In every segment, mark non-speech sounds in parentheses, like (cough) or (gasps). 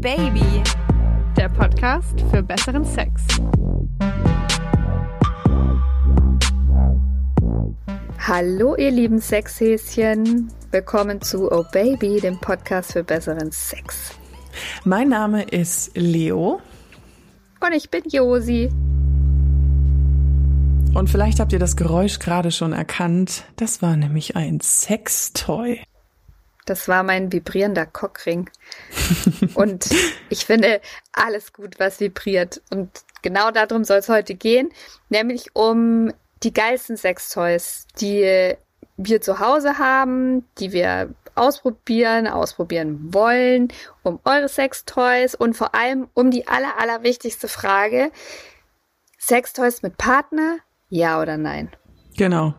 Baby, der Podcast für besseren Sex. Hallo ihr lieben Sexhäschen, willkommen zu Oh Baby, dem Podcast für besseren Sex. Mein Name ist Leo. Und ich bin Josi. Und vielleicht habt ihr das Geräusch gerade schon erkannt. Das war nämlich ein Sextoy. Das war mein vibrierender Cockring. (laughs) und ich finde alles gut, was vibriert. Und genau darum soll es heute gehen, nämlich um die geilsten Sextoys, die wir zu Hause haben, die wir ausprobieren, ausprobieren wollen, um eure Sextoys und vor allem um die aller, aller wichtigste Frage, Sextoys mit Partner, ja oder nein? Genau.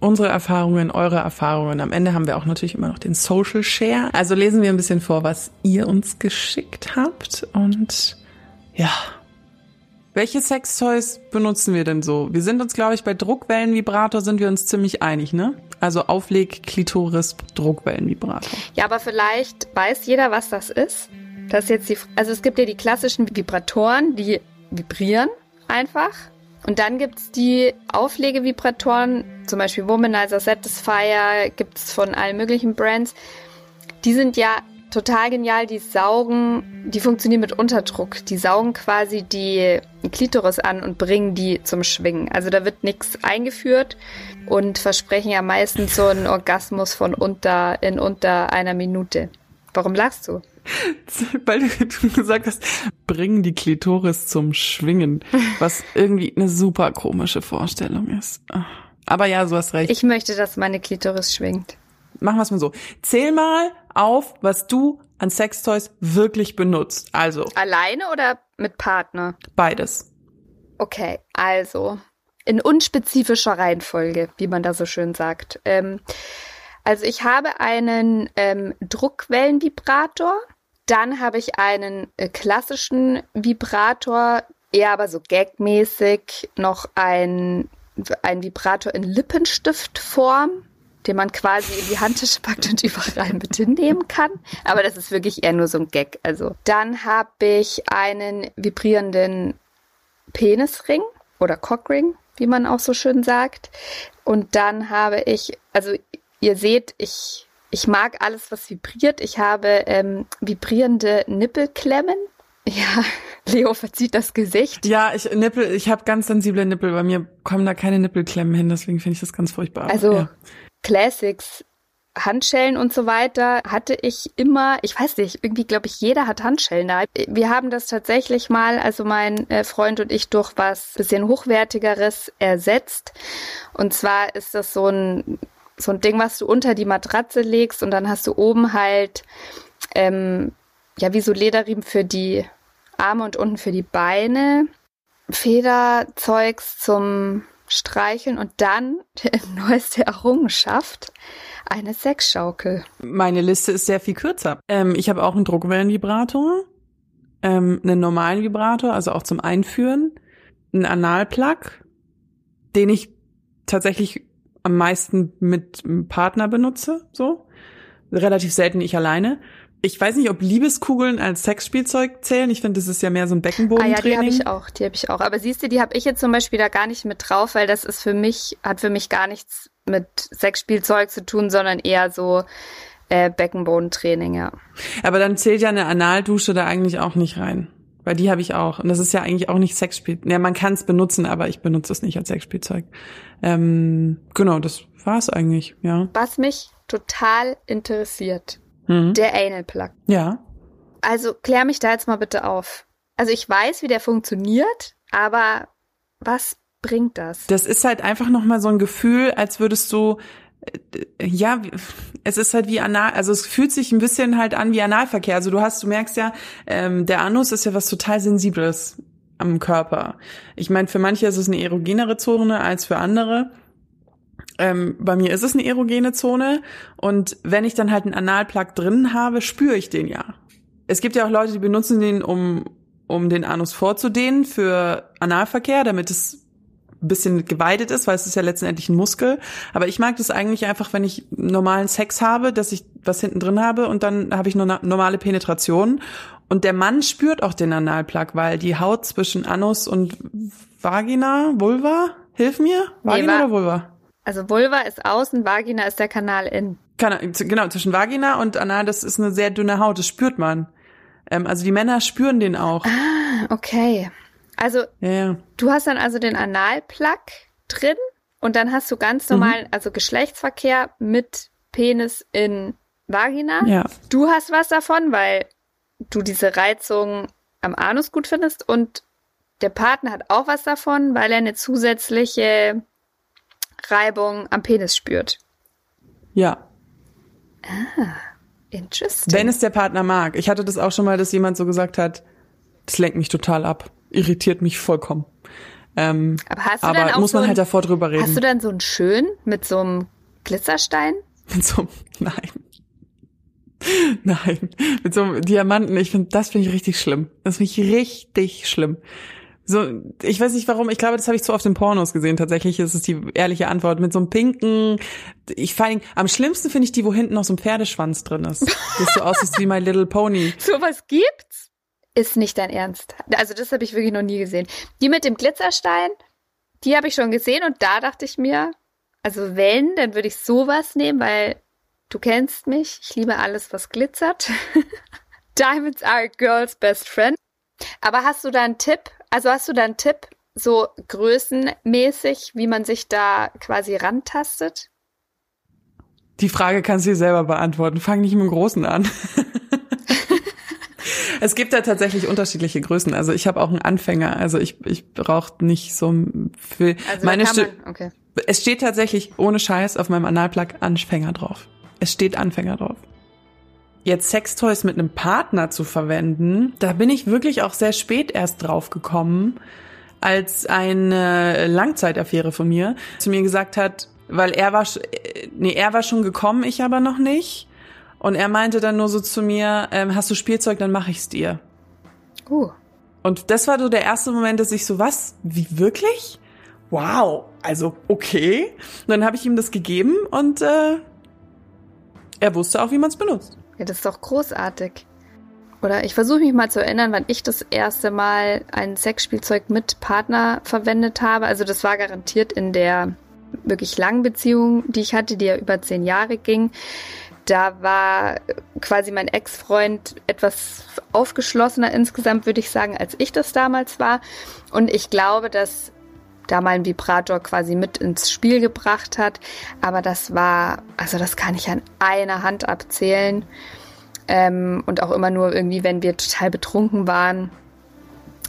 Unsere Erfahrungen, eure Erfahrungen. Am Ende haben wir auch natürlich immer noch den Social Share. Also lesen wir ein bisschen vor, was ihr uns geschickt habt und ja, welche Sextoys benutzen wir denn so? Wir sind uns, glaube ich, bei Druckwellenvibrator sind wir uns ziemlich einig, ne? Also Aufleg, Klitoris, Druckwellenvibrator. Ja, aber vielleicht weiß jeder, was das ist. Das ist jetzt die, also es gibt ja die klassischen Vibratoren, die vibrieren einfach. Und dann gibt's die Auflegevibratoren, zum Beispiel Womanizer, Satisfier, gibt's von allen möglichen Brands. Die sind ja total genial. Die saugen, die funktionieren mit Unterdruck. Die saugen quasi die Klitoris an und bringen die zum Schwingen. Also da wird nichts eingeführt und versprechen ja meistens so einen Orgasmus von unter, in unter einer Minute. Warum lachst du? (laughs) Weil du gesagt hast, bringen die Klitoris zum Schwingen, was irgendwie eine super komische Vorstellung ist. Aber ja, du hast recht. Ich möchte, dass meine Klitoris schwingt. Machen wir es mal so. Zähl mal auf, was du an Sextoys wirklich benutzt. Also. Alleine oder mit Partner? Beides. Okay, also in unspezifischer Reihenfolge, wie man da so schön sagt. Ähm, also ich habe einen ähm, Druckwellenvibrator, dann habe ich einen äh, klassischen Vibrator, eher aber so gagmäßig, noch ein, ein Vibrator in Lippenstiftform den man quasi in die Handtasche (laughs) packt und überall mit hinnehmen kann. Aber das ist wirklich eher nur so ein Gag. Also dann habe ich einen vibrierenden Penisring oder Cockring, wie man auch so schön sagt. Und dann habe ich, also ihr seht, ich ich mag alles, was vibriert. Ich habe ähm, vibrierende Nippelklemmen. (laughs) Ja, Leo verzieht das Gesicht. Ja, ich Nippel, ich habe ganz sensible Nippel. Bei mir kommen da keine Nippelklemmen hin, deswegen finde ich das ganz furchtbar. Also ja. Classics, Handschellen und so weiter hatte ich immer, ich weiß nicht, irgendwie glaube ich, jeder hat Handschellen da. Wir haben das tatsächlich mal, also mein äh, Freund und ich, durch was bisschen hochwertigeres ersetzt. Und zwar ist das so ein, so ein Ding, was du unter die Matratze legst und dann hast du oben halt, ähm, ja, wie so Lederriemen für die Arme und unten für die Beine. Federzeugs zum streicheln und dann (laughs) neueste Errungenschaft, eine Sexschaukel. Meine Liste ist sehr viel kürzer. Ähm, ich habe auch einen Druckwellenvibrator, ähm, einen normalen Vibrator, also auch zum Einführen, einen Analplug, den ich tatsächlich am meisten mit einem Partner benutze, so. Relativ selten ich alleine ich weiß nicht, ob Liebeskugeln als Sexspielzeug zählen. Ich finde, das ist ja mehr so ein Beckenbodentraining. Ah ja, die habe ich auch, die habe ich auch. Aber siehst du, die habe ich jetzt zum Beispiel da gar nicht mit drauf, weil das ist für mich, hat für mich gar nichts mit Sexspielzeug zu tun, sondern eher so äh, Beckenbodentraining, ja. Aber dann zählt ja eine Analdusche da eigentlich auch nicht rein. Weil die habe ich auch. Und das ist ja eigentlich auch nicht Sexspiel. Ja, man kann es benutzen, aber ich benutze es nicht als Sexspielzeug. Ähm, genau, das war's eigentlich, ja. Was mich total interessiert Mhm. Der Anal Plug. Ja. Also klär mich da jetzt mal bitte auf. Also ich weiß, wie der funktioniert, aber was bringt das? Das ist halt einfach nochmal so ein Gefühl, als würdest du ja, es ist halt wie anal, also es fühlt sich ein bisschen halt an wie Analverkehr. Also du hast, du merkst ja, ähm, der Anus ist ja was total Sensibles am Körper. Ich meine, für manche ist es eine erogenere Zone als für andere. Ähm, bei mir ist es eine erogene Zone und wenn ich dann halt einen Analplug drin habe, spüre ich den ja. Es gibt ja auch Leute, die benutzen den, um, um den Anus vorzudehnen für Analverkehr, damit es bisschen geweidet ist, weil es ist ja letztendlich ein Muskel. Aber ich mag das eigentlich einfach, wenn ich normalen Sex habe, dass ich was hinten drin habe und dann habe ich nur normale Penetration Und der Mann spürt auch den Analplug, weil die Haut zwischen Anus und Vagina, Vulva, hilf mir, Vagina Nee, oder Vulva? Also Vulva ist außen, Vagina ist der Kanal innen. Genau, zwischen Vagina und Anal, das ist eine sehr dünne Haut, das spürt man. Ähm, also die Männer spüren den auch. Okay. Also Ja, du hast dann also den Analplug drin und dann hast du ganz normalen, also Geschlechtsverkehr mit Penis in Vagina. Ja. Du hast was davon, weil du diese Reizung am Anus gut findest und der Partner hat auch was davon, weil er eine zusätzliche Reibung am Penis spürt. Ja. Interesting. Wenn es der Partner mag. Ich hatte das auch schon mal, dass jemand so gesagt hat, das lenkt mich total ab. Irritiert mich vollkommen. Ähm, aber hast du aber dann auch muss so man ein, halt davor drüber reden. Hast du dann so einen schön mit so einem Glitzerstein? (laughs) Mit so einem, nein. (laughs) Nein. Mit so einem Diamanten. Ich finde, das finde ich richtig schlimm. Das finde ich richtig schlimm. So, ich weiß nicht warum, ich glaube, das habe ich zu oft in Pornos gesehen. Tatsächlich ist es die ehrliche Antwort. Mit so einem pinken, ich allem, am schlimmsten finde ich die, wo hinten noch so ein Pferdeschwanz drin ist. (laughs) Das so aussieht wie My Little Pony. Sowas gibt's? Ist nicht dein Ernst. Also das habe ich wirklich noch nie gesehen. Die mit dem Glitzerstein, die habe ich schon gesehen und da dachte ich mir, also wenn, dann würde ich sowas nehmen, weil du kennst mich, ich liebe alles, was glitzert. (laughs) Diamonds are a girl's best friend. Aber hast du da einen Tipp? Also hast du da einen Tipp, so größenmäßig, wie man sich da quasi rantastet? Die Frage kannst du dir selber beantworten. Fang nicht mit dem Großen an. (laughs) es gibt da tatsächlich unterschiedliche Größen. Also ich habe auch einen Anfänger. Also ich, ich brauche nicht so viel. Also Meine man, okay. es steht tatsächlich ohne Scheiß auf meinem Analplug Anfänger drauf. Es steht Anfänger drauf. Jetzt Sextoys mit einem Partner zu verwenden, da bin ich wirklich auch sehr spät erst drauf gekommen, als eine Langzeitaffäre von mir zu mir gesagt hat, weil er war, äh, nee, er war schon gekommen, ich aber noch nicht. Und er meinte dann nur so zu mir, ähm, hast du Spielzeug, dann mache ich's dir. Uh. Und das war so der erste Moment, dass ich so, was? Wie wirklich? Wow, also okay. Und dann habe ich ihm das gegeben und äh, er wusste auch, wie man es benutzt. Ja, das ist doch großartig. Oder ich versuche mich mal zu erinnern, wann ich das erste Mal ein Sexspielzeug mit Partner verwendet habe. Also das war garantiert in der wirklich langen Beziehung, die ich hatte, die ja über zehn Jahre ging. Da war quasi mein Ex-Freund etwas aufgeschlossener insgesamt, würde ich sagen, als ich das damals war. Und ich glaube, dass da mal ein Vibrator quasi mit ins Spiel gebracht hat. Aber das war, also das kann ich an einer Hand abzählen. Ähm, und auch immer nur irgendwie, wenn wir total betrunken waren,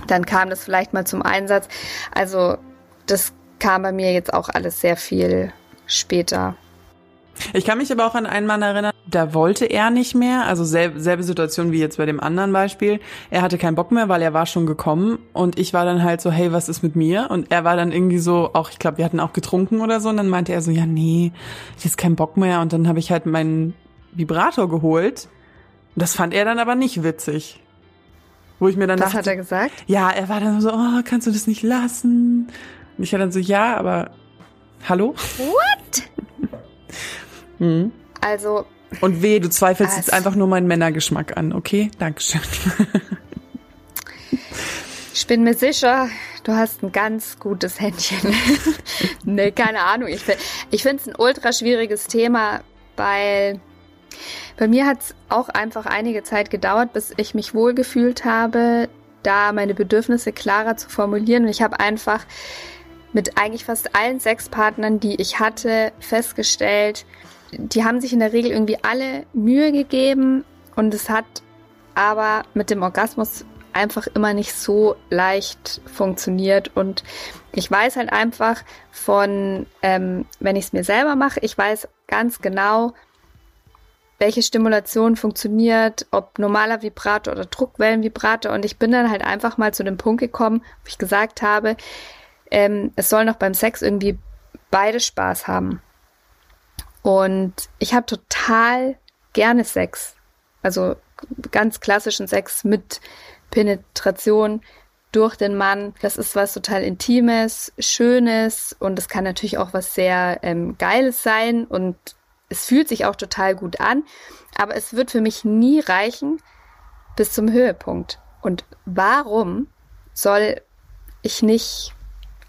dann kam das vielleicht mal zum Einsatz. Also das kam bei mir jetzt auch alles sehr viel später. Ich kann mich aber auch an einen Mann erinnern, da wollte er nicht mehr, also sel selbe Situation wie jetzt bei dem anderen Beispiel. Er hatte keinen Bock mehr, weil er war schon gekommen und ich war dann halt so, hey, was ist mit mir? Und er war dann irgendwie so, auch ich glaube, wir hatten auch getrunken oder so und dann meinte er so, ja, nee, ich jetzt keinen Bock mehr und dann habe ich halt meinen Vibrator geholt. Und das fand er dann aber nicht witzig. Wo ich mir dann Was dachte, hat er gesagt? ja, er war dann so, oh, kannst du das nicht lassen? Und ich war dann so, ja, aber hallo? What? (laughs) Mhm. Also, Und weh, du zweifelst jetzt einfach nur meinen Männergeschmack an, okay? Dankeschön. (laughs) ich bin mir sicher, du hast ein ganz gutes Händchen. (laughs) nee, keine Ahnung. Ich, ich finde es ein ultra schwieriges Thema, weil bei mir hat es auch einfach einige Zeit gedauert, bis ich mich wohlgefühlt habe, da meine Bedürfnisse klarer zu formulieren. Und ich habe einfach mit eigentlich fast allen Sexpartnern, die ich hatte, festgestellt, die haben sich in der Regel irgendwie alle Mühe gegeben und es hat aber mit dem Orgasmus einfach immer nicht so leicht funktioniert und ich weiß halt einfach von, ähm, wenn ich es mir selber mache, ich weiß ganz genau, welche Stimulation funktioniert, ob normaler Vibrator oder Druckwellenvibrator und ich bin dann halt einfach mal zu dem Punkt gekommen, wo ich gesagt habe, ähm, es soll noch beim Sex irgendwie beide Spaß haben. Und ich habe total gerne Sex. Also ganz klassischen Sex mit Penetration durch den Mann. Das ist was total Intimes, Schönes und es kann natürlich auch was sehr ähm, Geiles sein und es fühlt sich auch total gut an. Aber es wird für mich nie reichen, bis zum Höhepunkt. Und warum soll ich nicht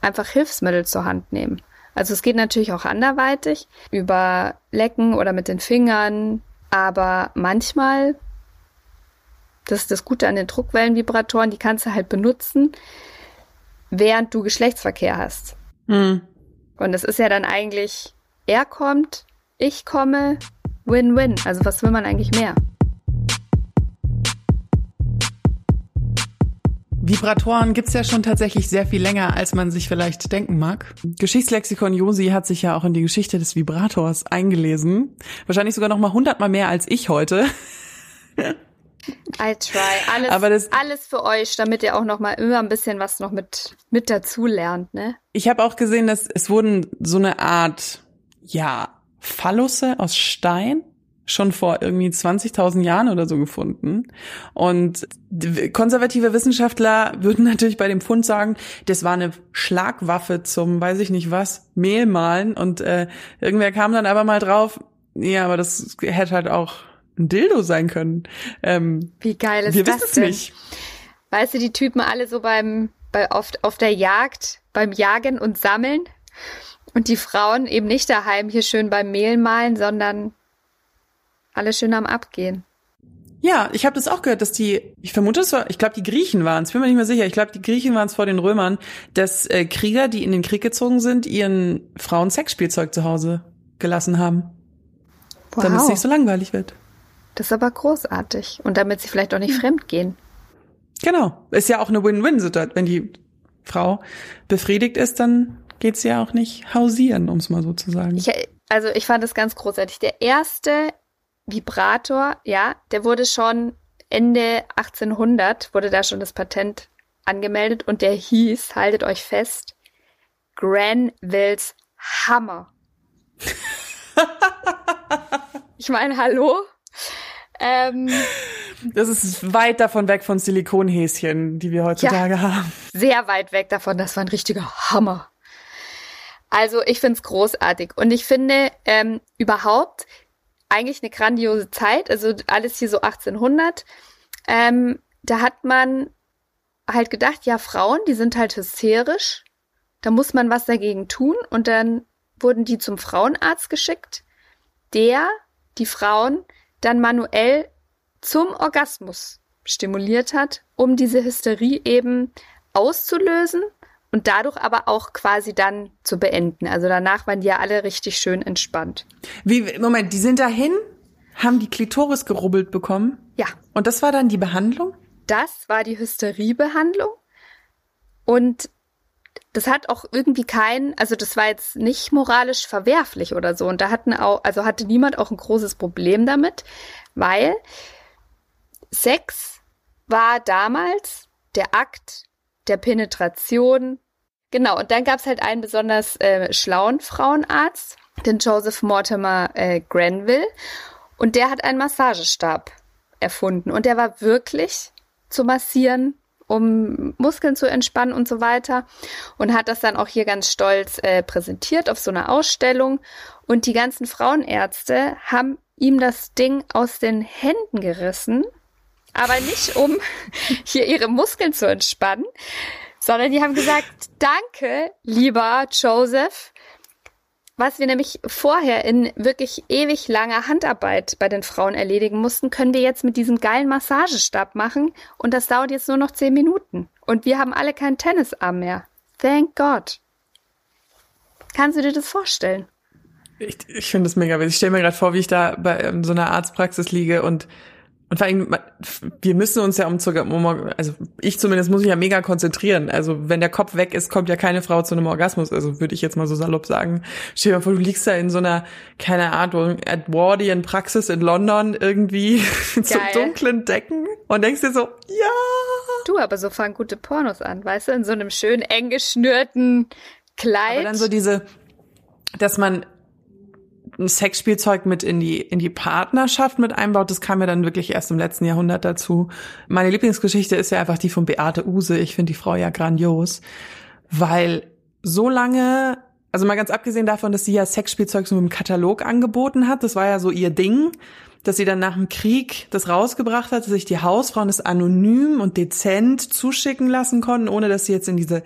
einfach Hilfsmittel zur Hand nehmen? Also es geht natürlich auch anderweitig über Lecken oder mit den Fingern, aber manchmal, das ist das Gute an den Druckwellenvibratoren, die kannst du halt benutzen, während du Geschlechtsverkehr hast. Mhm. Und es ist ja dann eigentlich, er kommt, ich komme, Win-Win. Also was will man eigentlich mehr? Vibratoren gibt's ja schon tatsächlich sehr viel länger, als man sich vielleicht denken mag. Geschichtslexikon Josi hat sich ja auch in die Geschichte des Vibrators eingelesen. Wahrscheinlich sogar noch mal hundertmal mehr als ich heute. I try. Alles, Aber das, alles für euch, damit ihr auch noch mal immer ein bisschen was noch mit, mit dazu lernt, ne? Ich habe auch gesehen, dass es wurden so eine Art, ja, Phallusse aus Stein schon vor irgendwie 20.000 Jahren oder so gefunden. Und konservative Wissenschaftler würden natürlich bei dem Fund sagen, das war eine Schlagwaffe zum, weiß ich nicht was, Mehl malen. Und äh, irgendwer kam dann aber mal drauf, ja, aber das hätte halt auch ein Dildo sein können. Ähm, Wie geil ist wir das es denn? nicht. Weißt du, die Typen alle so beim, bei, auf, auf der Jagd, beim Jagen und Sammeln. Und die Frauen eben nicht daheim hier schön beim Mehl malen, sondern alle schön am Abgehen. Ja, ich habe das auch gehört, dass die, ich vermute es war, ich glaube die Griechen waren es, bin mir nicht mehr sicher, ich glaube die Griechen waren es vor den Römern, dass äh, Krieger, die in den Krieg gezogen sind, ihren Frauen Sexspielzeug zu Hause gelassen haben. Wow. Damit es nicht so langweilig wird. Das ist aber großartig. Und damit sie vielleicht auch nicht fremd gehen. Genau. Ist ja auch eine Win-Win-Situation. Wenn die Frau befriedigt ist, dann geht sie ja auch nicht hausieren, um es mal so zu sagen. Ich, also ich fand das ganz großartig. Der erste Vibrator, ja, der wurde schon Ende 1800, wurde da schon das Patent angemeldet und der hieß, haltet euch fest, Granvilles Hammer. (laughs) ich meine, hallo? Ähm, das ist weit davon weg von Silikonhäschen, die wir heutzutage ja, haben. Sehr weit weg davon. Das war ein richtiger Hammer. Also ich finde es großartig. Und ich finde ähm, überhaupt eigentlich eine grandiose Zeit. Also alles hier so 1800. Ähm, da hat man halt gedacht, ja, Frauen, die sind halt hysterisch. Da muss man was dagegen tun. Und dann wurden die zum Frauenarzt geschickt, der die Frauen dann manuell zum Orgasmus stimuliert hat, um diese Hysterie eben auszulösen und dadurch aber auch quasi dann zu beenden. Also danach waren die ja alle richtig schön entspannt. Wie, Moment, die sind dahin, haben die Klitoris gerubbelt bekommen? Ja. Und das war dann die Behandlung? Das war die Hysteriebehandlung. Und das hat auch irgendwie kein, also das war jetzt nicht moralisch verwerflich oder so. Und da hatten auch, also hatte niemand auch ein großes Problem damit, weil Sex war damals der Akt der Penetration. Genau, und dann gab es halt einen besonders äh, schlauen Frauenarzt, den Joseph Mortimer äh, Granville. Und der hat einen Massagestab erfunden. Und der war wirklich zu massieren um Muskeln zu entspannen und so weiter. Und hat das dann auch hier ganz stolz äh, präsentiert auf so einer Ausstellung. Und die ganzen Frauenärzte haben ihm das Ding aus den Händen gerissen, aber nicht um (laughs) hier ihre Muskeln zu entspannen, sondern die haben gesagt, danke, lieber Joseph, was wir nämlich vorher in wirklich ewig langer Handarbeit bei den Frauen erledigen mussten, können wir jetzt mit diesem geilen Massagestab machen und das dauert jetzt nur noch zehn Minuten. Und wir haben alle keinen Tennisarm mehr. Thank God. Kannst du dir das vorstellen? Ich, ich finde das mega witzig. Ich stelle mir gerade vor, wie ich da bei so einer Arztpraxis liege und und vor allem, wir müssen uns ja um, also ich zumindest muss mich ja mega konzentrieren. Also wenn der Kopf weg ist, kommt ja keine Frau zu einem Orgasmus. Also würde ich jetzt mal so salopp sagen. Stell dir mal vor, du liegst da in so einer, keine Ahnung, Edwardian Praxis in London irgendwie (laughs) so dunklen Decken und denkst dir so, ja. Du, aber so fangen gute Pornos an, weißt du, in so einem schön eng geschnürten Kleid. Aber dann so diese, dass man ein Sexspielzeug mit in die, in die Partnerschaft mit einbaut, das kam ja dann wirklich erst im letzten Jahrhundert dazu. Meine Lieblingsgeschichte ist ja einfach die von Beate Use. Ich finde die Frau ja grandios, weil so lange Also mal ganz abgesehen davon, dass sie ja Sexspielzeug so im Katalog angeboten hat, das war ja so ihr Ding, dass sie dann nach dem Krieg das rausgebracht hat, dass sich die Hausfrauen das anonym und dezent zuschicken lassen konnten, ohne dass sie jetzt in diese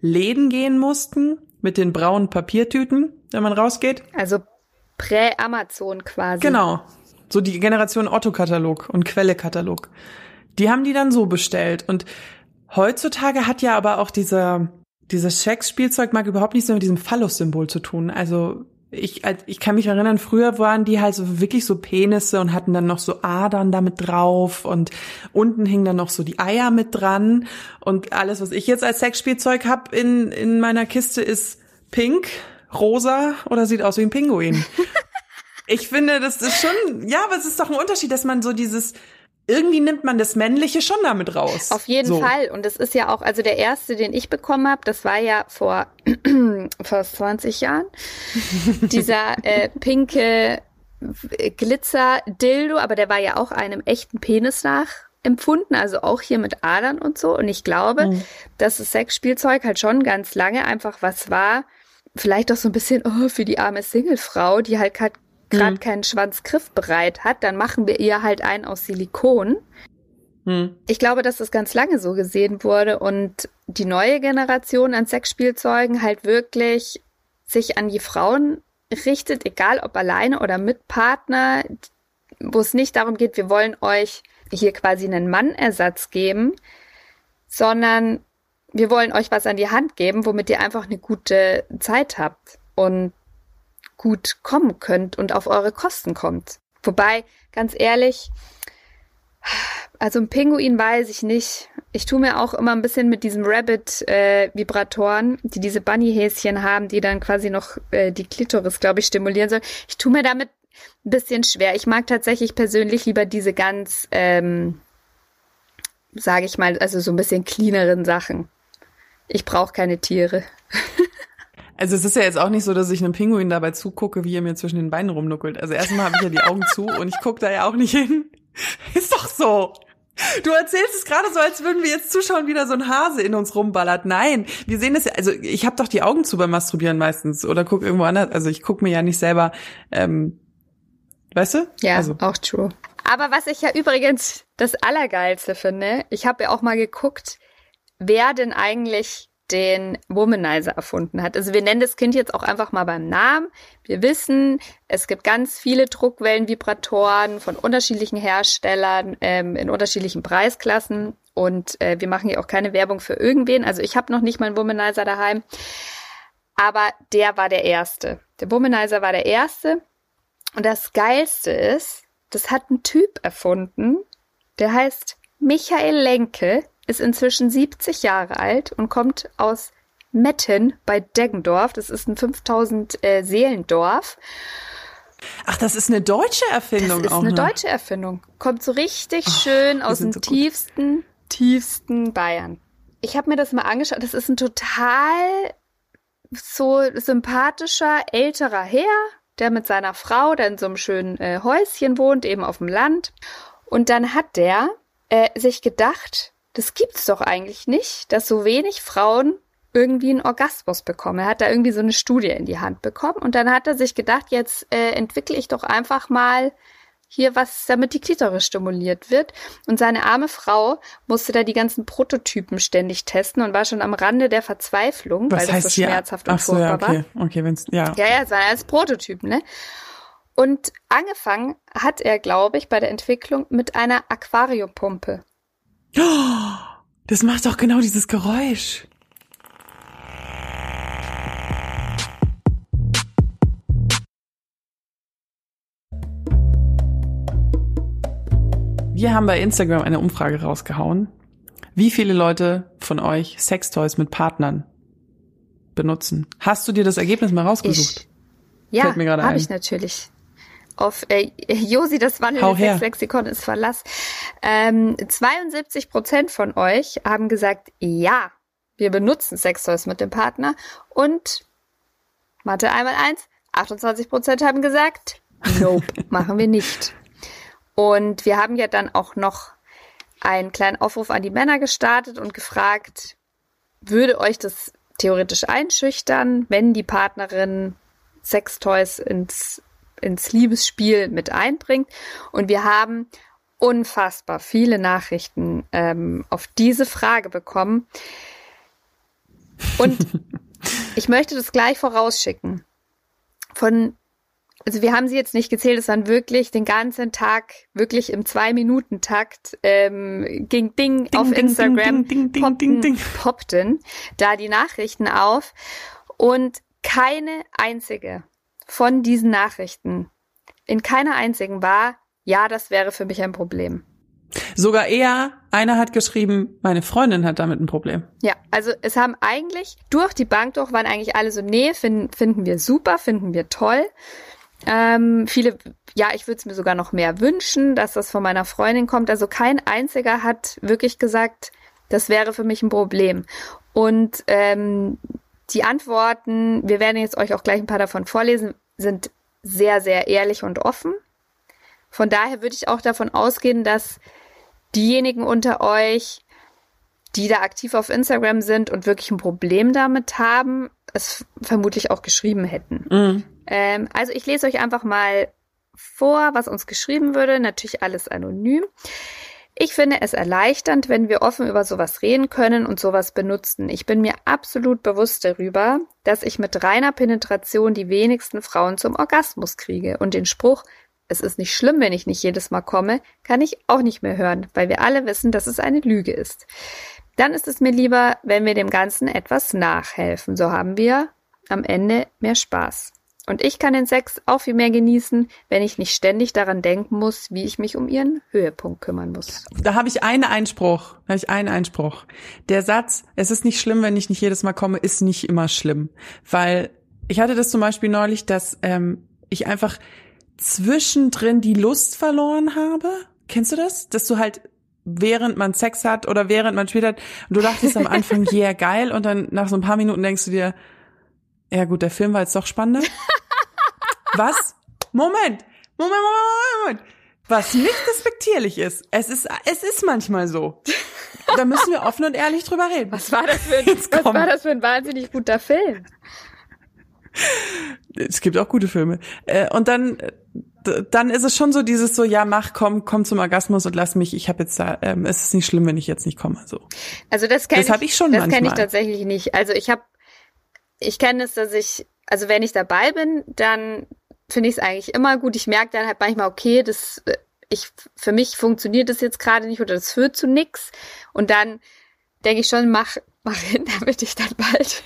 Läden gehen mussten mit den braunen Papiertüten, wenn man rausgeht. Also Prä-Amazon quasi. Genau. So die Generation Otto-Katalog und Quelle-Katalog. Die haben die dann so bestellt. Und heutzutage hat ja aber auch dieser, dieses Sexspielzeug mag überhaupt nichts mehr mit diesem Phallus-Symbol zu tun. Also ich, ich kann mich erinnern, früher waren die halt so wirklich so Penisse und hatten dann noch so Adern damit drauf und unten hingen dann noch so die Eier mit dran und alles, was ich jetzt als Sexspielzeug hab in, in meiner Kiste ist pink, rosa oder sieht aus wie ein Pinguin. (laughs) ich finde, das ist schon, ja, aber es ist doch ein Unterschied, dass man so dieses, irgendwie nimmt man das Männliche schon damit raus. Auf jeden so. Fall. Und es ist ja auch, also der erste, den ich bekommen habe, das war ja vor (clears throat) fast 20 Jahren. (laughs) Dieser äh, pinke Glitzer-Dildo, aber der war ja auch einem echten Penis nach empfunden, also auch hier mit Adern und so. Und ich glaube, mhm. dass das Sexspielzeug halt schon ganz lange einfach was war, vielleicht auch so ein bisschen oh, für die arme Singlefrau, die halt gerade mhm. keinen Schwanz griffbereit hat, dann machen wir ihr halt einen aus Silikon. Mhm. Ich glaube, dass das ganz lange so gesehen wurde und die neue Generation an Sexspielzeugen halt wirklich sich an die Frauen richtet, egal ob alleine oder mit Partner, wo es nicht darum geht, wir wollen euch hier quasi einen Mannersatz geben, sondern wir wollen euch was an die Hand geben, womit ihr einfach eine gute Zeit habt und gut kommen könnt und auf eure Kosten kommt. Wobei, ganz ehrlich, also ein Pinguin weiß ich nicht. Ich tue mir auch immer ein bisschen mit diesen Rabbit-Vibratoren, äh, die diese Bunny-Häschen haben, die dann quasi noch äh, die Klitoris, glaube ich, stimulieren sollen. Ich tue mir damit ein bisschen schwer. Ich mag tatsächlich persönlich lieber diese ganz, ähm, sage ich mal, also so ein bisschen cleaneren Sachen. Ich brauche keine Tiere. (laughs) Also es ist ja jetzt auch nicht so, dass ich einem Pinguin dabei zugucke, wie er mir zwischen den Beinen rumnuckelt. Also erstmal habe ich ja die Augen zu und ich gucke da ja auch nicht hin. (laughs) Ist doch so. Du erzählst es gerade so, als würden wir jetzt zuschauen, wie da so ein Hase in uns rumballert. Nein, wir sehen das ja, also ich habe doch die Augen zu beim Masturbieren meistens oder guck irgendwo anders. Also ich gucke mir ja nicht selber, ähm, weißt du? Ja, also. auch true. Aber was ich ja übrigens das Allergeilste finde, ich habe ja auch mal geguckt, wer denn eigentlich den Womanizer erfunden hat. Also wir nennen das Kind jetzt auch einfach mal beim Namen. Wir wissen, es gibt ganz viele Druckwellenvibratoren von unterschiedlichen Herstellern ähm, in unterschiedlichen Preisklassen und äh, wir machen hier auch keine Werbung für irgendwen. Also ich habe noch nicht mal einen Womanizer daheim, aber der war der erste. Der Womanizer war der erste und das Geilste ist, das hat ein Typ erfunden, der heißt Michael Lenke ist inzwischen 70 Jahre alt und kommt aus Metten bei Deggendorf. Das ist ein 5000 äh, Seelendorf. Ach, das ist eine deutsche Erfindung Das ist auch eine noch. deutsche Erfindung. Kommt so richtig Ach, schön aus dem so tiefsten, tiefsten Bayern. Ich habe mir das mal angeschaut. Das ist ein total so sympathischer älterer Herr, der mit seiner Frau da in so einem schönen äh, Häuschen wohnt, eben auf dem Land. Und dann hat der äh, sich gedacht, das gibt's doch eigentlich nicht, dass so wenig Frauen irgendwie einen Orgasmus bekommen. Er hat da irgendwie so eine Studie in die Hand bekommen und dann hat er sich gedacht, jetzt äh, entwickle ich doch einfach mal hier was, damit die Klitoris stimuliert wird. Und seine arme Frau musste da die ganzen Prototypen ständig testen und war schon am Rande der Verzweiflung, was weil das so schmerzhaft ja? und so, furchtbar ja, okay. war. Okay, wenn's, ja. Ja, ja, es war als Prototypen, ne? Und angefangen hat er, glaube ich, bei der Entwicklung mit einer Aquariumpumpe. Das macht doch genau dieses Geräusch. Wir haben bei Instagram eine Umfrage rausgehauen, wie viele Leute von euch Sextoys mit Partnern benutzen. Hast du dir das Ergebnis mal rausgesucht? Ich, ja, habe ich natürlich auf äh, (laughs) Josi, das wandelnde Lexikon ist Verlass. Ähm, 72 Prozent von euch haben gesagt, ja, wir benutzen Sextoys mit dem Partner. Und Mathe einmal eins, 28 Prozent haben gesagt, nope, (laughs) machen wir nicht. Und wir haben ja dann auch noch einen kleinen Aufruf an die Männer gestartet und gefragt, würde euch das theoretisch einschüchtern, wenn die Partnerin Sextoys ins, ins Liebesspiel mit einbringt. Und wir haben unfassbar viele Nachrichten ähm, auf diese Frage bekommen. Und (laughs) ich möchte das gleich vorausschicken. Von, also wir haben sie jetzt nicht gezählt, es waren wirklich den ganzen Tag, wirklich im Zwei-Minuten-Takt, ähm, ging Ding, ding auf ding, Instagram, ding, poppten, ding, poppten da die Nachrichten auf. Und keine einzige von diesen Nachrichten, in keiner einzigen war, ja, das wäre für mich ein Problem. Sogar eher, einer hat geschrieben, meine Freundin hat damit ein Problem. Ja, also es haben eigentlich durch die Bank durch waren eigentlich alle so, nee, finden, finden wir super, finden wir toll. Ähm, viele, ja, ich würde es mir sogar noch mehr wünschen, dass das von meiner Freundin kommt. Also kein einziger hat wirklich gesagt, das wäre für mich ein Problem. Und ähm, die Antworten, wir werden jetzt euch auch gleich ein paar davon vorlesen, sind sehr, sehr ehrlich und offen. Von daher würde ich auch davon ausgehen, dass diejenigen unter euch, die da aktiv auf Instagram sind und wirklich ein Problem damit haben, es vermutlich auch geschrieben hätten. Mhm. Ähm, also ich lese euch einfach mal vor, was uns geschrieben würde. Natürlich alles anonym. Ich finde es erleichternd, wenn wir offen über sowas reden können und sowas benutzen. Ich bin mir absolut bewusst darüber, dass ich mit reiner Penetration die wenigsten Frauen zum Orgasmus kriege und den Spruch, es ist nicht schlimm, wenn ich nicht jedes Mal komme, kann ich auch nicht mehr hören, weil wir alle wissen, dass es eine Lüge ist. Dann ist es mir lieber, wenn wir dem Ganzen etwas nachhelfen. So haben wir am Ende mehr Spaß. Und ich kann den Sex auch viel mehr genießen, wenn ich nicht ständig daran denken muss, wie ich mich um ihren Höhepunkt kümmern muss. Da habe ich einen Einspruch. Da habe ich einen Einspruch. Der Satz, es ist nicht schlimm, wenn ich nicht jedes Mal komme, ist nicht immer schlimm. Weil ich hatte das zum Beispiel neulich, dass ähm, ich einfach zwischendrin die Lust verloren habe. Kennst du das? Dass du halt während man Sex hat oder während man spielt hat, und du dachtest am Anfang, (laughs) yeah, geil, und dann nach so ein paar Minuten denkst du dir, ja gut, der Film war jetzt doch spannender. (laughs) Was? Moment, Moment, Moment, Moment. Was nicht respektierlich ist. Es ist, es ist manchmal so. Da müssen wir offen und ehrlich drüber reden. Was war das für ein, was war das für ein wahnsinnig guter Film? Es gibt auch gute Filme. Äh, und dann, dann ist es schon so dieses so, ja, mach, komm, komm zum Orgasmus und lass mich. Ich habe jetzt da, ähm, es ist nicht schlimm, wenn ich jetzt nicht komme. So. Also das kenne ich, ich schon Das kenne ich tatsächlich nicht. Also ich habe, ich kenne es, dass ich, also wenn ich dabei bin, dann finde ich es eigentlich immer gut. Ich merke dann halt manchmal, okay, das, ich, für mich funktioniert das jetzt gerade nicht oder das führt zu nix. Und dann denke ich schon, mach, mach hin, (laughs) damit ich dann bald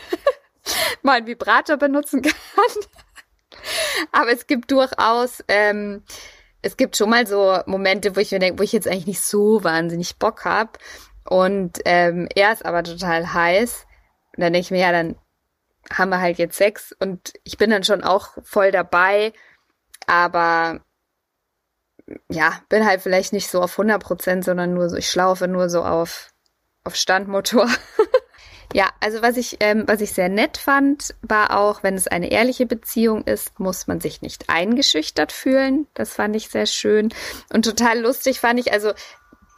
(laughs) mal einen Vibrator benutzen kann. (laughs) Aber es gibt durchaus, ähm, es gibt schon mal so Momente, wo ich mir denke, wo ich jetzt eigentlich nicht so wahnsinnig Bock habe. Und ähm, er ist aber total heiß. Und dann denke ich mir, ja, dann haben wir halt jetzt Sex. Und ich bin dann schon auch voll dabei. Aber ja, bin halt vielleicht nicht so auf 100 Prozent, sondern nur so, ich schlaufe nur so auf, auf Standmotor. (laughs) Ja, also was ich, ähm, was ich sehr nett fand, war auch, wenn es eine ehrliche Beziehung ist, muss man sich nicht eingeschüchtert fühlen. Das fand ich sehr schön. Und total lustig fand ich, also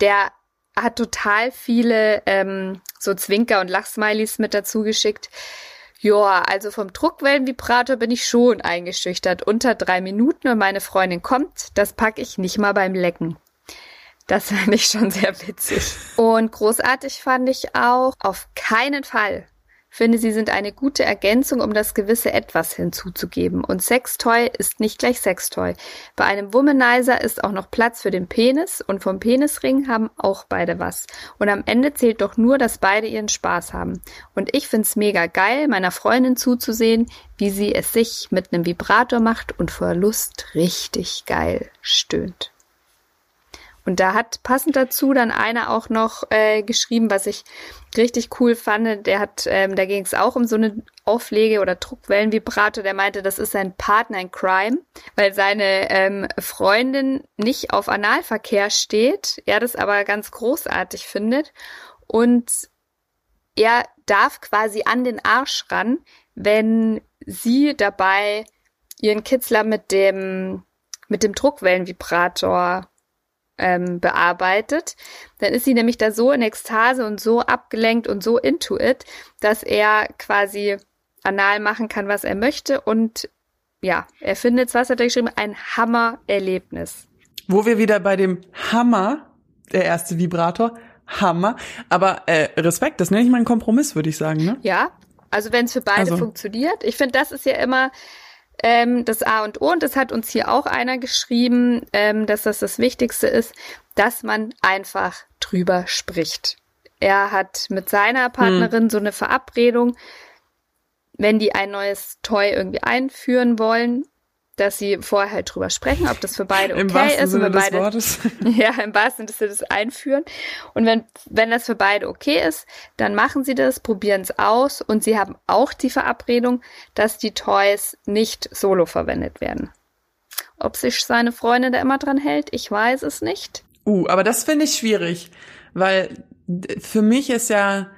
der hat total viele ähm, so Zwinker- und Lachsmilies mit dazu geschickt. Ja, also vom Druckwellenvibrator bin ich schon eingeschüchtert. Unter drei Minuten und meine Freundin kommt, das packe ich nicht mal beim Lecken. Das (laughs) fand ich schon sehr witzig. Und großartig fand ich auch, auf keinen Fall finde, sie sind eine gute Ergänzung, um das gewisse Etwas hinzuzugeben. Und Sextoy ist nicht gleich Sextoy. Bei einem Womanizer ist auch noch Platz für den Penis und vom Penisring haben auch beide was. Und am Ende zählt doch nur, dass beide ihren Spaß haben. Und ich find's mega geil, meiner Freundin zuzusehen, wie sie es sich mit einem Vibrator macht und vor Lust richtig geil stöhnt. Und da hat passend dazu dann einer auch noch äh, geschrieben, was ich richtig cool fand. Der hat, ähm, da ging es auch um so eine Auflege- oder Druckwellenvibrator. Der meinte, das ist sein Partner in Crime, weil seine ähm, Freundin nicht auf Analverkehr steht, er das aber ganz großartig findet. Und er darf quasi an den Arsch ran, wenn sie dabei ihren Kitzler mit dem, mit dem Druckwellenvibrator ähm, bearbeitet, dann ist sie nämlich da so in Ekstase und so abgelenkt und so into it, dass er quasi anal machen kann, was er möchte und ja, er findet, was hat er geschrieben, ein Hammer-Erlebnis. Wo wir wieder bei dem Hammer, der erste Vibrator, Hammer, aber äh, Respekt, das nenne ich mal einen Kompromiss, würde ich sagen, ne? Ja, also wenn es für beide also. funktioniert. Ich finde, das ist ja immer ähm, das A und O und das hat uns hier auch einer geschrieben, ähm, dass das das Wichtigste ist, dass man einfach drüber spricht. Er hat mit seiner Partnerin hm. so eine Verabredung, wenn die ein neues Toy irgendwie einführen wollen, dass sie vorher halt drüber sprechen, ob das für beide okay Im wahrsten ist. Sinne und beide, des Wortes. (laughs) Ja, im wahrsten Sinne des einführen. Und wenn, wenn das für beide okay ist, dann machen sie das, probieren es aus und sie haben auch die Verabredung, dass die Toys nicht solo verwendet werden. Ob sich seine Freundin da immer dran hält, ich weiß es nicht. Uh, aber das finde ich schwierig, weil für mich ist ja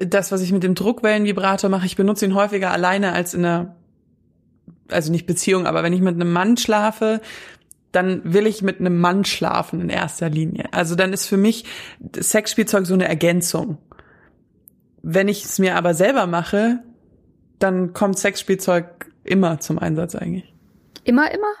das, was ich mit dem Druckwellenvibrator mache, ich benutze ihn häufiger alleine als in einer, also nicht Beziehung, aber wenn ich mit einem Mann schlafe, dann will ich mit einem Mann schlafen in erster Linie. Also dann ist für mich Sexspielzeug so eine Ergänzung. Wenn ich es mir aber selber mache, dann kommt Sexspielzeug immer zum Einsatz eigentlich. Immer, immer?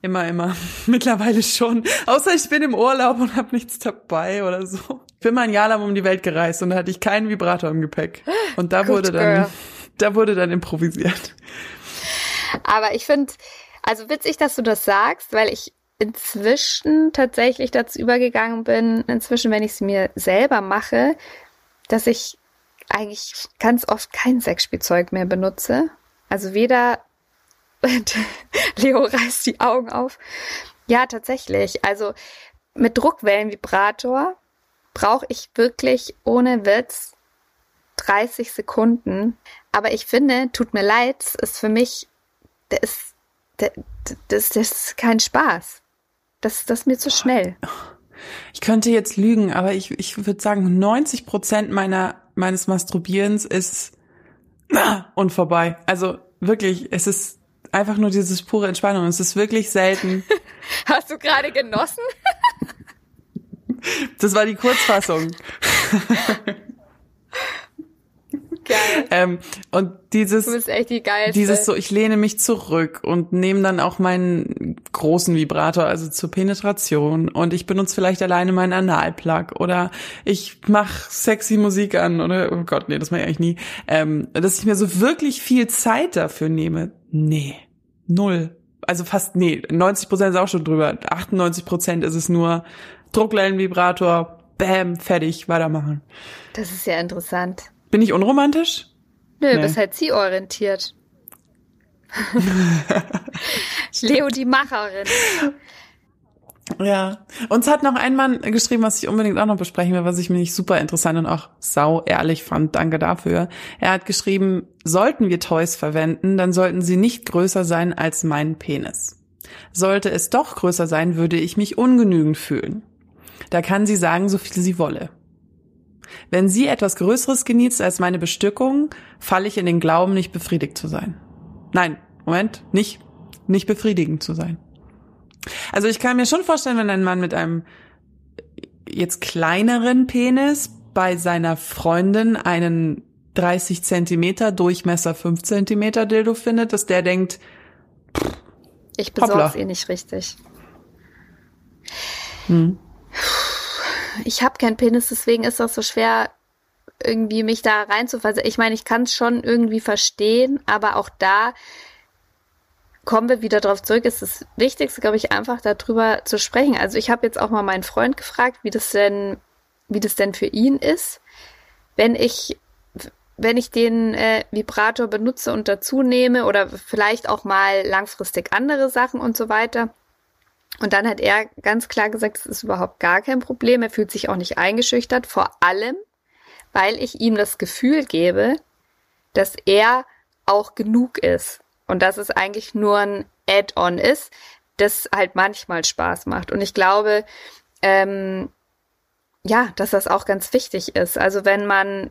Immer, immer. (laughs) Mittlerweile schon. Außer ich bin im Urlaub und habe nichts dabei oder so. Ich bin mal ein Jahr lang um die Welt gereist und da hatte ich keinen Vibrator im Gepäck. (gasps) Und da wurde dann, girl. (laughs) da wurde dann improvisiert. Aber ich finde, also witzig, dass du das sagst, weil ich inzwischen tatsächlich dazu übergegangen bin, inzwischen, wenn ich es mir selber mache, dass ich eigentlich ganz oft kein Sexspielzeug mehr benutze. Also weder (laughs) Leo reißt die Augen auf. Ja, tatsächlich. Also mit Druckwellenvibrator brauche ich wirklich ohne Witz 30 Sekunden. Aber ich finde, tut mir leid, ist für mich, der ist, der, das, das ist kein Spaß. Das, das ist mir zu schnell. Ich könnte jetzt lügen, aber ich, ich würde sagen, 90 Prozent meiner, meines Masturbierens ist (clears throat) und vorbei. Also wirklich, es ist einfach nur dieses pure Entspannung. Es ist wirklich selten. (laughs) Hast du gerade genossen? Das war die Kurzfassung. (laughs) Geil. Ähm, und dieses, du bist echt die geilste. dieses so, ich lehne mich zurück und nehme dann auch meinen großen Vibrator, also zur Penetration und ich benutze vielleicht alleine meinen Analplug oder ich mache sexy Musik an oder, oh Gott, nee, das mache ich eigentlich nie. Ähm, dass ich mir so wirklich viel Zeit dafür nehme. Nee, null. Also fast, nee, 90 Prozent ist auch schon drüber. 98 Prozent ist es nur Druckleinvibrator, bam, fertig, weitermachen. Das ist ja interessant. Bin ich unromantisch? Nö, nee. bist halt zielorientiert. (laughs) Leo die Macherin. Ja. Uns hat noch ein Mann geschrieben, was ich unbedingt auch noch besprechen will, was ich mir nicht super interessant und auch sau ehrlich fand. Danke dafür. Er hat geschrieben, sollten wir Toys verwenden, dann sollten sie nicht größer sein als mein Penis. Sollte es doch größer sein, würde ich mich ungenügend fühlen. Da kann sie sagen, so viel sie wolle. Wenn sie etwas Größeres genießt als meine Bestückung, falle ich in den Glauben, nicht befriedigt zu sein. Nein, Moment, nicht, nicht befriedigend zu sein. Also ich kann mir schon vorstellen, wenn ein Mann mit einem jetzt kleineren Penis bei seiner Freundin einen 30 Zentimeter Durchmesser 5 Zentimeter Dildo findet, dass der denkt, pff, ich besorg's eh nicht richtig. Hm ich habe keinen Penis, deswegen ist das so schwer, irgendwie mich da reinzufassen. Ich meine, ich kann es schon irgendwie verstehen, aber auch da kommen wir wieder drauf zurück. ist das Wichtigste, glaube ich, einfach darüber zu sprechen. Also ich habe jetzt auch mal meinen Freund gefragt, wie das denn, wie das denn für ihn ist, wenn ich wenn ich den äh, Vibrator benutze und dazu nehme oder vielleicht auch mal langfristig andere Sachen und so weiter. Und dann hat er ganz klar gesagt, es ist überhaupt gar kein Problem. Er fühlt sich auch nicht eingeschüchtert, vor allem, weil ich ihm das Gefühl gebe, dass er auch genug ist. Und dass es eigentlich nur ein Add-on ist, das halt manchmal Spaß macht. Und ich glaube, ähm, ja, dass das auch ganz wichtig ist. Also wenn man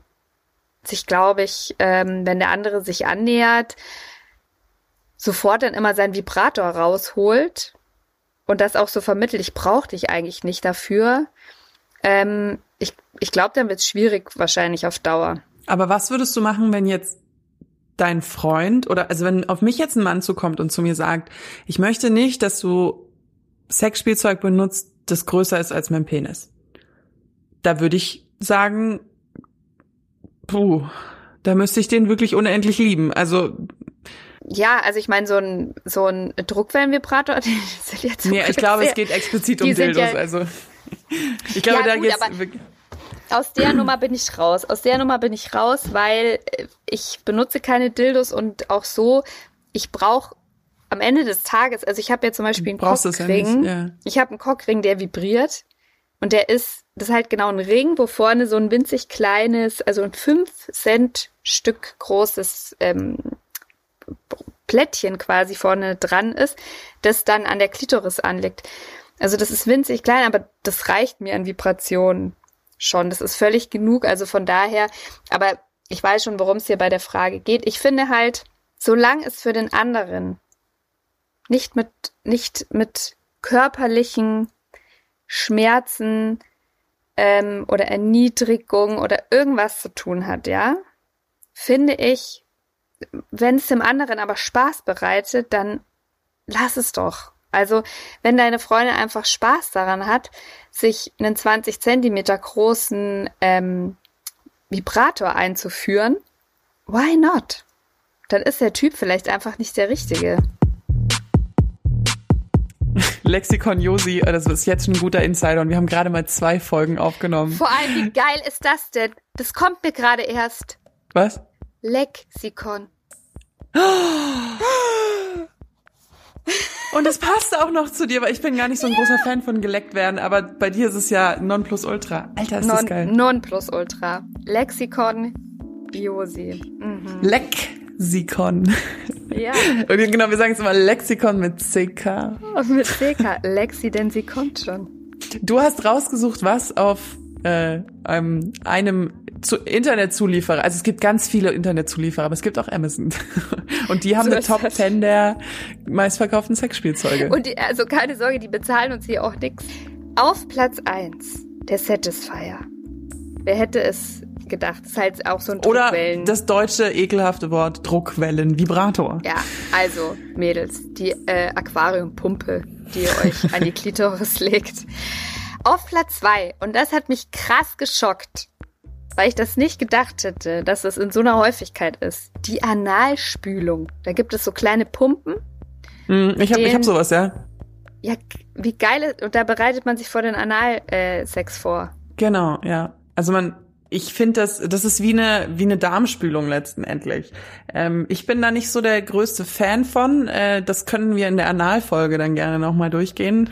sich, glaube ich, ähm, wenn der andere sich annähert, sofort dann immer seinen Vibrator rausholt und das auch so vermittelt, ich brauche dich eigentlich nicht dafür, ähm, ich, ich glaube, dann wird es schwierig wahrscheinlich auf Dauer. Aber was würdest du machen, wenn jetzt dein Freund oder also wenn auf mich jetzt ein Mann zukommt und zu mir sagt, ich möchte nicht, dass du Sexspielzeug benutzt, das größer ist als mein Penis. Da würde ich sagen, puh, da müsste ich den wirklich unendlich lieben. Also ja, also ich meine, so ein, so ein Druckwellenvibrator, (laughs) die sind jetzt Nee, ich glaube, es geht explizit um Dildos. Ja, also ich glaube, ja, da geht's aus der Nummer bin ich raus. Aus der Nummer bin ich raus, weil äh, ich benutze keine Dildos und auch so, ich brauche am Ende des Tages, also ich habe ja zum Beispiel einen Cockring. Ja ja. Ich habe einen Cockring, der vibriert und der ist, das ist halt genau ein Ring, wo vorne so ein winzig kleines, also ein 5 Cent Stück großes ähm, Plättchen quasi vorne dran ist, das dann an der Klitoris anliegt. Also das ist winzig klein, aber das reicht mir an Vibrationen schon. Das ist völlig genug. Also von daher, aber ich weiß schon, worum es hier bei der Frage geht. Ich finde halt, solange es für den anderen nicht mit, nicht mit körperlichen Schmerzen ähm, oder Erniedrigung oder irgendwas zu tun hat, ja, finde ich, wenn es dem anderen aber Spaß bereitet, dann lass es doch. Also, wenn deine Freundin einfach Spaß daran hat, sich einen 20 Zentimeter großen ähm, Vibrator einzuführen, why not? Dann ist der Typ vielleicht einfach nicht der Richtige. (laughs) Lexikon Josi, das ist jetzt ein guter Insider und wir haben gerade mal zwei Folgen aufgenommen. Vor allem, wie geil ist das denn? Das kommt mir gerade erst. Was? Lexikon. Und es passt auch noch zu dir, weil ich bin gar nicht so ein großer Fan von geleckt werden, aber bei dir ist es ja non plus ultra. Alter, ist non, das geil. Non plus ultra. Lexikon Biosi. Mhm. Lexikon. Ja. (laughs) Und genau, wir sagen es immer Lexikon mit CK. mit CK. Lexi, denn sie kommt schon. Du hast rausgesucht, was auf äh, einem, einem zu Internetzulieferer. Also es gibt ganz viele Internetzulieferer, aber es gibt auch Amazon. (laughs) Und die haben so eine Top das. 10 der meistverkauften Sexspielzeuge. Und die, also keine Sorge, die bezahlen uns hier auch nix. Auf Platz 1 der Satisfier. Wer hätte es gedacht? Das ist halt auch so ein Druckwellen. Oder das deutsche ekelhafte Wort Druckwellenvibrator. Ja, also Mädels, die äh, Aquariumpumpe, die ihr euch an die (laughs) Klitoris legt. Auf Platz 2 und das hat mich krass geschockt weil ich das nicht gedacht hätte, dass es in so einer Häufigkeit ist. Die Analspülung. Da gibt es so kleine Pumpen. Mm, ich habe hab sowas, ja. Ja, wie geil und da bereitet man sich vor den Analsex vor. Genau, ja. Also man, ich finde das, das ist wie eine, wie eine Darmspülung letzten Endlich. Ähm, ich bin da nicht so der größte Fan von. Äh, das können wir in der Analfolge dann gerne nochmal durchgehen.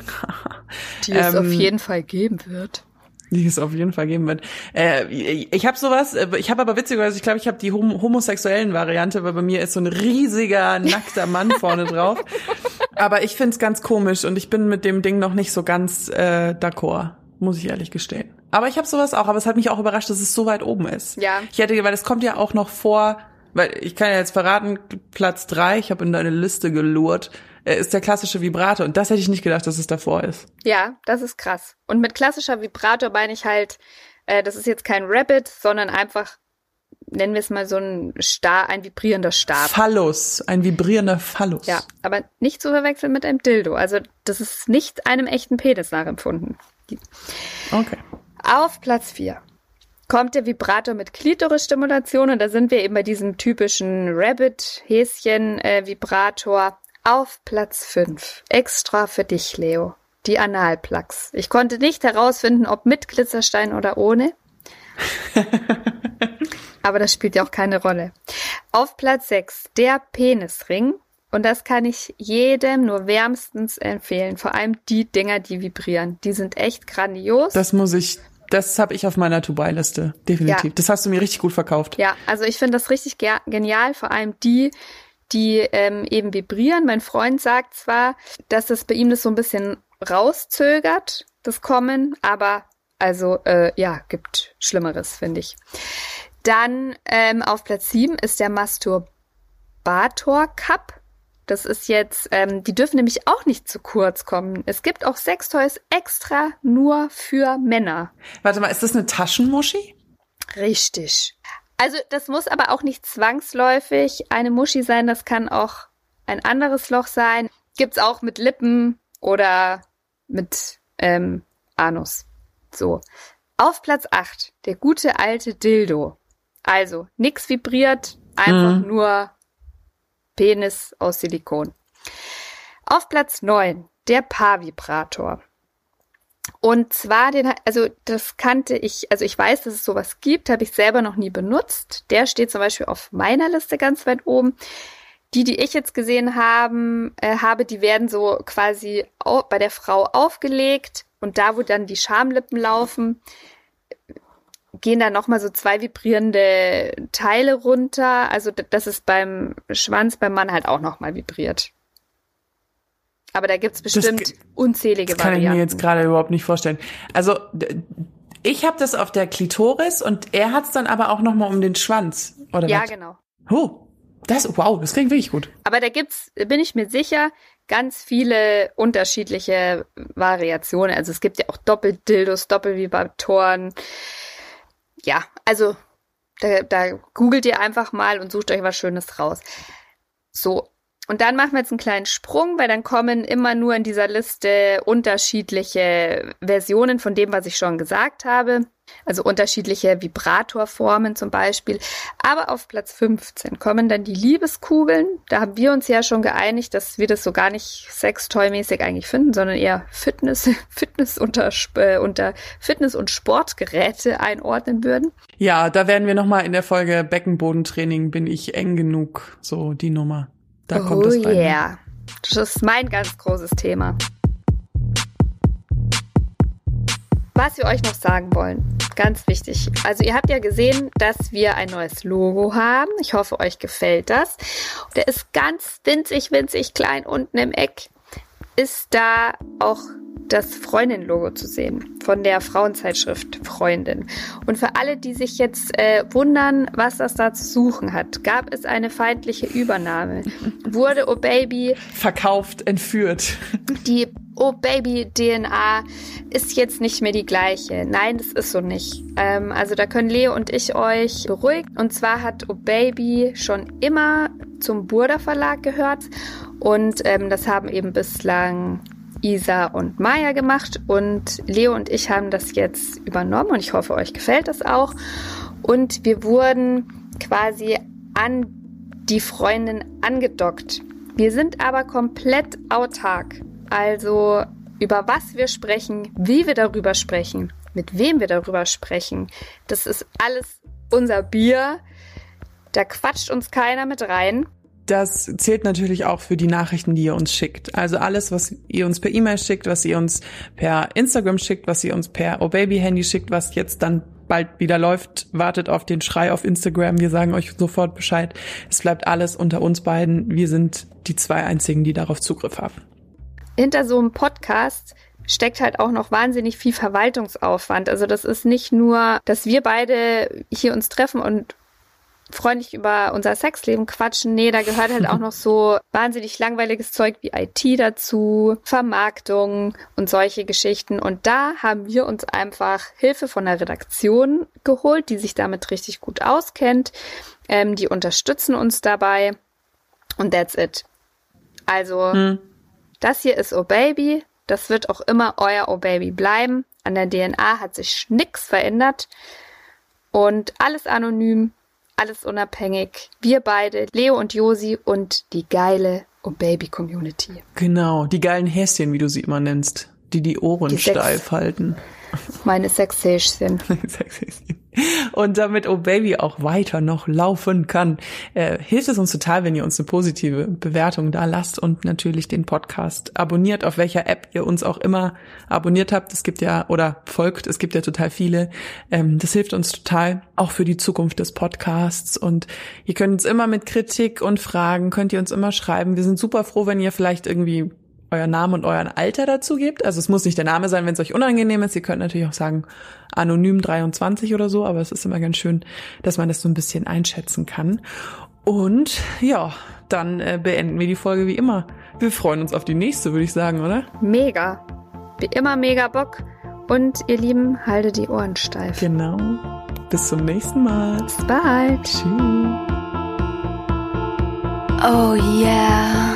(laughs) Die es ähm, auf jeden Fall geben wird die es auf jeden Fall geben wird. Äh, ich habe sowas, äh, ich habe aber witzigerweise, ich glaube, ich habe die hom homosexuellen Variante, weil bei mir ist so ein riesiger, nackter Mann vorne (laughs) drauf. Aber ich find's ganz komisch und ich bin mit dem Ding noch nicht so ganz äh, d'accord, muss ich ehrlich gestehen. Aber ich habe sowas auch, aber es hat mich auch überrascht, dass es so weit oben ist. Ja. Ich hätte, weil es kommt ja auch noch vor, weil ich kann ja jetzt verraten, Platz drei, ich habe in deine Liste gelurrt, äh, ist der klassische Vibrator. Und das hätte ich nicht gedacht, dass es davor ist. Ja, das ist krass. Und mit klassischer Vibrator meine ich halt, äh, das ist jetzt kein Rabbit, sondern einfach, nennen wir es mal so ein Star, ein vibrierender Stab. Phallus, ein vibrierender Phallus. Ja, aber nicht zu verwechseln mit einem Dildo. Also das ist nicht einem echten Penis nachempfunden. Okay. Auf Platz 4 kommt der Vibrator mit Klitorisstimulation und da sind wir eben bei diesem typischen Rabbit-Häschen-Vibrator. Äh, auf Platz 5. Extra für dich, Leo. Die Analplugs. Ich konnte nicht herausfinden, ob mit Glitzerstein oder ohne. (laughs) Aber das spielt ja auch keine Rolle. Auf Platz 6. Der Penisring. Und das kann ich jedem nur wärmstens empfehlen. Vor allem die Dinger, die vibrieren. Die sind echt grandios. Das muss ich das habe ich auf meiner To-Buy-Liste, definitiv. Ja. Das hast du mir richtig gut verkauft. Ja, also ich finde das richtig genial, vor allem die, die ähm, eben vibrieren. Mein Freund sagt zwar, dass das bei ihm das so ein bisschen rauszögert, das Kommen, aber also äh, ja, gibt Schlimmeres, finde ich. Dann ähm, auf Platz 7 ist der Masturbator Cup. Das ist jetzt, ähm, die dürfen nämlich auch nicht zu kurz kommen. Es gibt auch Sextoys extra nur für Männer. Warte mal, ist das eine Taschenmuschi? Richtig. Also das muss aber auch nicht zwangsläufig eine Muschi sein. Das kann auch ein anderes Loch sein. Gibt's auch mit Lippen oder mit ähm, Anus. So. Auf Platz 8, der gute alte Dildo. Also, nix vibriert, einfach mhm. nur Penis aus Silikon. Auf Platz 9, der Paarvibrator. Und zwar den, also das kannte ich, also ich weiß, dass es sowas gibt, habe ich selber noch nie benutzt. Der steht zum Beispiel auf meiner Liste ganz weit oben. Die, die ich jetzt gesehen haben, äh, habe, die werden so quasi bei der Frau aufgelegt und da, wo dann die Schamlippen laufen, gehen da nochmal so zwei vibrierende Teile runter. Also das ist beim Schwanz beim Mann halt auch nochmal vibriert. Aber da gibt's bestimmt das, unzählige das kann Varianten. Kann ich mir jetzt gerade überhaupt nicht vorstellen. Also ich habe das auf der Klitoris und er hat's dann aber auch nochmal um den Schwanz, oder Ja, was? genau. Oh, das, wow, das klingt wirklich gut. Aber da gibt's, bin ich mir sicher, ganz viele unterschiedliche Variationen. Also es gibt ja auch Doppeldildos, Doppelvibratoren. Ja, also da, da googelt ihr einfach mal und sucht euch was Schönes raus. So, und dann machen wir jetzt einen kleinen Sprung, weil dann kommen immer nur in dieser Liste unterschiedliche Versionen von dem, was ich schon gesagt habe. Also unterschiedliche Vibratorformen zum Beispiel. Aber auf Platz 15 kommen dann die Liebeskugeln. Da haben wir uns ja schon geeinigt, dass wir das so gar nicht sextoy-mäßig eigentlich finden, sondern eher Fitness, (laughs) Fitness unter, äh, unter Fitness- und Sportgeräte einordnen würden. Ja, da werden wir nochmal in der Folge Beckenbodentraining, bin ich eng genug, so die Nummer. Da oh kommt das rein. yeah. Das ist mein ganz großes Thema. Was wir euch noch sagen wollen, ganz wichtig. Also ihr habt ja gesehen, dass wir ein neues Logo haben. Ich hoffe, euch gefällt das. Der ist ganz winzig, winzig klein unten im Eck. Ist da auch das Freundin-Logo zu sehen von der Frauenzeitschrift Freundin. Und für alle, die sich jetzt äh, wundern, was das da zu suchen hat, gab es eine feindliche Übernahme. (laughs) Wurde Oh Baby verkauft, entführt. Die Oh Baby DNA ist jetzt nicht mehr die gleiche. Nein, das ist so nicht. Ähm, also da können Leo und ich euch beruhigen. Und zwar hat Oh Baby schon immer zum Burda Verlag gehört und ähm, das haben eben bislang Isa und Maya gemacht und Leo und ich haben das jetzt übernommen und ich hoffe, euch gefällt das auch. Und wir wurden quasi an die Freundin angedockt. Wir sind aber komplett autark. Also über was wir sprechen, wie wir darüber sprechen, mit wem wir darüber sprechen, das ist alles unser Bier. Da quatscht uns keiner mit rein das zählt natürlich auch für die Nachrichten, die ihr uns schickt. Also alles, was ihr uns per E-Mail schickt, was ihr uns per Instagram schickt, was ihr uns per Oh Baby Handy schickt, was jetzt dann bald wieder läuft, wartet auf den Schrei auf Instagram. Wir sagen euch sofort Bescheid. Es bleibt alles unter uns beiden. Wir sind die zwei einzigen, die darauf Zugriff haben. Hinter so einem Podcast steckt halt auch noch wahnsinnig viel Verwaltungsaufwand. Also das ist nicht nur, dass wir beide hier uns treffen und freundlich über unser Sexleben quatschen. Nee, da gehört halt auch (laughs) noch so wahnsinnig langweiliges Zeug wie IT dazu, Vermarktung und solche Geschichten. Und da haben wir uns einfach Hilfe von der Redaktion geholt, die sich damit richtig gut auskennt. Ähm, die unterstützen uns dabei. Und that's it. Also, hm. das hier ist Oh Baby. Das wird auch immer euer Oh Baby bleiben. An der DNA hat sich nix verändert. Und alles anonym alles unabhängig. Wir beide, Leo und Josi und die geile Oh Baby Community. Genau, die geilen Häschen, wie du sie immer nennst, die die Ohren die steif halten. Meine Sexhäschen. (laughs) Und damit Oh Baby auch weiter noch laufen kann, äh, hilft es uns total, wenn ihr uns eine positive Bewertung da lasst und natürlich den Podcast abonniert, auf welcher App ihr uns auch immer abonniert habt. Es gibt ja, oder folgt, es gibt ja total viele. Ähm, das hilft uns total, auch für die Zukunft des Podcasts. Und ihr könnt uns immer mit Kritik und Fragen, könnt ihr uns immer schreiben. Wir sind super froh, wenn ihr vielleicht irgendwie euer Name und euren Alter dazu gebt. Also es muss nicht der Name sein, wenn es euch unangenehm ist. Ihr könnt natürlich auch sagen anonym 23 oder so, aber es ist immer ganz schön, dass man das so ein bisschen einschätzen kann. Und ja, dann äh, beenden wir die Folge wie immer. Wir freuen uns auf die nächste, würde ich sagen, oder? Mega. Wie immer mega Bock. Und ihr Lieben, haltet die Ohren steif. Genau. Bis zum nächsten Mal. Bis bald. Tschüss. Oh yeah.